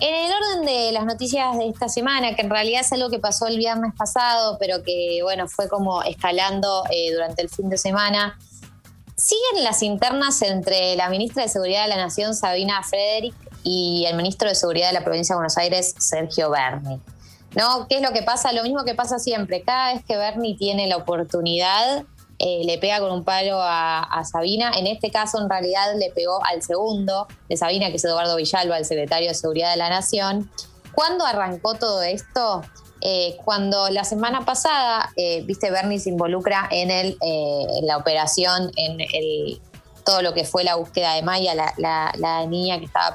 en el orden de las noticias de esta semana, que en realidad es algo que pasó el viernes pasado, pero que bueno, fue como escalando eh, durante el fin de semana, siguen las internas entre la ministra de Seguridad de la Nación, Sabina Frederick, y el ministro de Seguridad de la provincia de Buenos Aires, Sergio Berni. ¿No? ¿Qué es lo que pasa? Lo mismo que pasa siempre. Cada vez que Berni tiene la oportunidad, eh, le pega con un palo a, Sabina. En este caso, en realidad, le pegó al segundo de Sabina, que es Eduardo Villalba, el secretario de Seguridad de la Nación. ¿Cuándo arrancó todo esto? Eh, cuando la semana pasada, eh, viste, Bernie se involucra en, la operación, en todo lo que fue la búsqueda de Maya, la, niña que estaba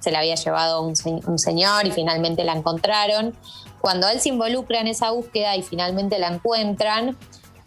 se la había llevado un, un, señor y finalmente la encontraron. Cuando él se involucra en esa búsqueda y finalmente la encuentran,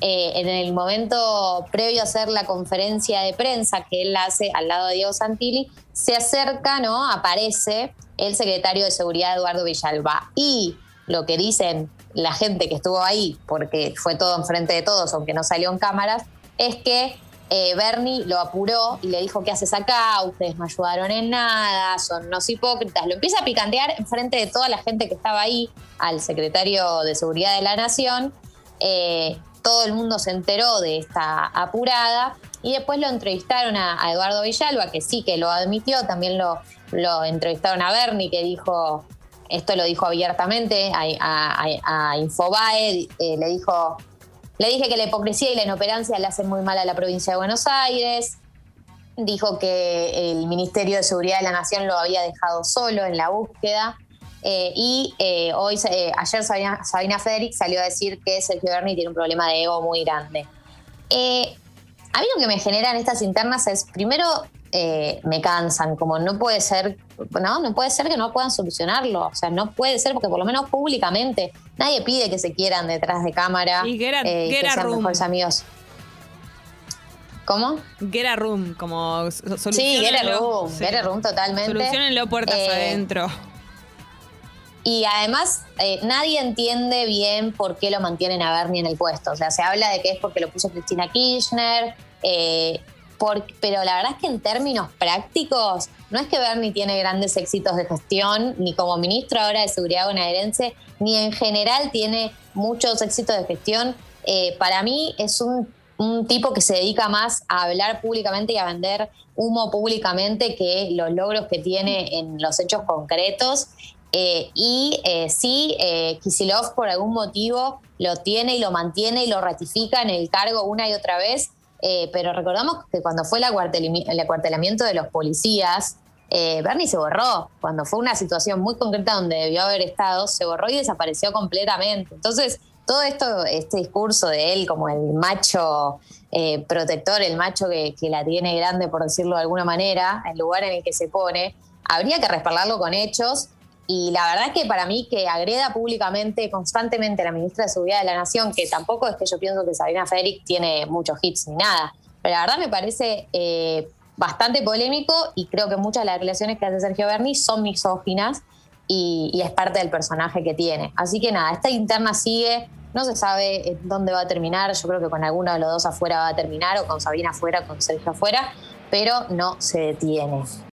eh, en el momento previo a hacer la conferencia de prensa que él hace al lado de Diego Santilli, se acerca, ¿no? Aparece el secretario de Seguridad Eduardo Villalba. Y lo que dicen la gente que estuvo ahí, porque fue todo enfrente de todos, aunque no salió en cámaras, es que eh, Bernie lo apuró y le dijo, ¿qué haces acá? Ustedes no ayudaron en nada, son unos hipócritas. Lo empieza a picantear enfrente de toda la gente que estaba ahí, al secretario de Seguridad de la Nación. Eh, todo el mundo se enteró de esta apurada y después lo entrevistaron a, Eduardo Villalba, que sí que lo admitió, también lo, entrevistaron a Bernie, que dijo, esto lo dijo abiertamente a, Infobae, eh, le dijo, le dije que la hipocresía y la inoperancia le hacen muy mal a la provincia de Buenos Aires, dijo que el Ministerio de Seguridad de la Nación lo había dejado solo en la búsqueda. Eh, y eh, hoy, eh, ayer Sabina, Sabina Federic salió a decir que Sergio Berni tiene un problema de ego muy grande. a mí lo que me generan estas internas es, primero, me cansan, como no puede ser, no, no puede ser que no puedan solucionarlo, o sea, no puede ser porque por lo menos públicamente nadie pide que se quieran detrás de cámara y, get que sean mejores amigos. ¿Cómo? Get a room, como solución. Sí, get a room, get a room totalmente. Solucionenlo puertas adentro. Y además, eh, nadie entiende bien por qué lo mantienen a Bernie en el puesto. O sea, se habla de que es porque lo puso Cristina Kirchner, eh, pero la verdad es que en términos prácticos, no es que Bernie tiene grandes éxitos de gestión, ni como ministro ahora de Seguridad bonaerense, ni en general tiene muchos éxitos de gestión. Eh, para mí es un, un tipo que se dedica más a hablar públicamente y a vender humo públicamente que los logros que tiene en los hechos concretos. Eh, y eh, sí, eh, Kisilov por algún motivo lo tiene y lo mantiene y lo ratifica en el cargo una y otra vez, pero recordamos que cuando fue el, acuartelamiento de los policías, Bernie se borró. Cuando fue una situación muy concreta donde debió haber estado, se borró y desapareció completamente. Entonces, todo esto, este discurso de él como el macho protector, el macho que, que la tiene grande, por decirlo de alguna manera, el lugar en el que se pone, habría que respaldarlo con hechos y la verdad es que para mí que agreda públicamente, constantemente a la ministra de Seguridad de la Nación, que tampoco es que yo pienso que Sabrina Federic tiene muchos hits ni nada, pero la verdad me parece eh, bastante polémico y creo que muchas de las declaraciones que hace Sergio Berni son misóginas y, es parte del personaje que tiene. Así que nada, esta interna sigue, no se sabe dónde va a terminar, yo creo que con alguno de los dos afuera va a terminar, o con Sabina afuera, con Sergio afuera, pero no se detiene.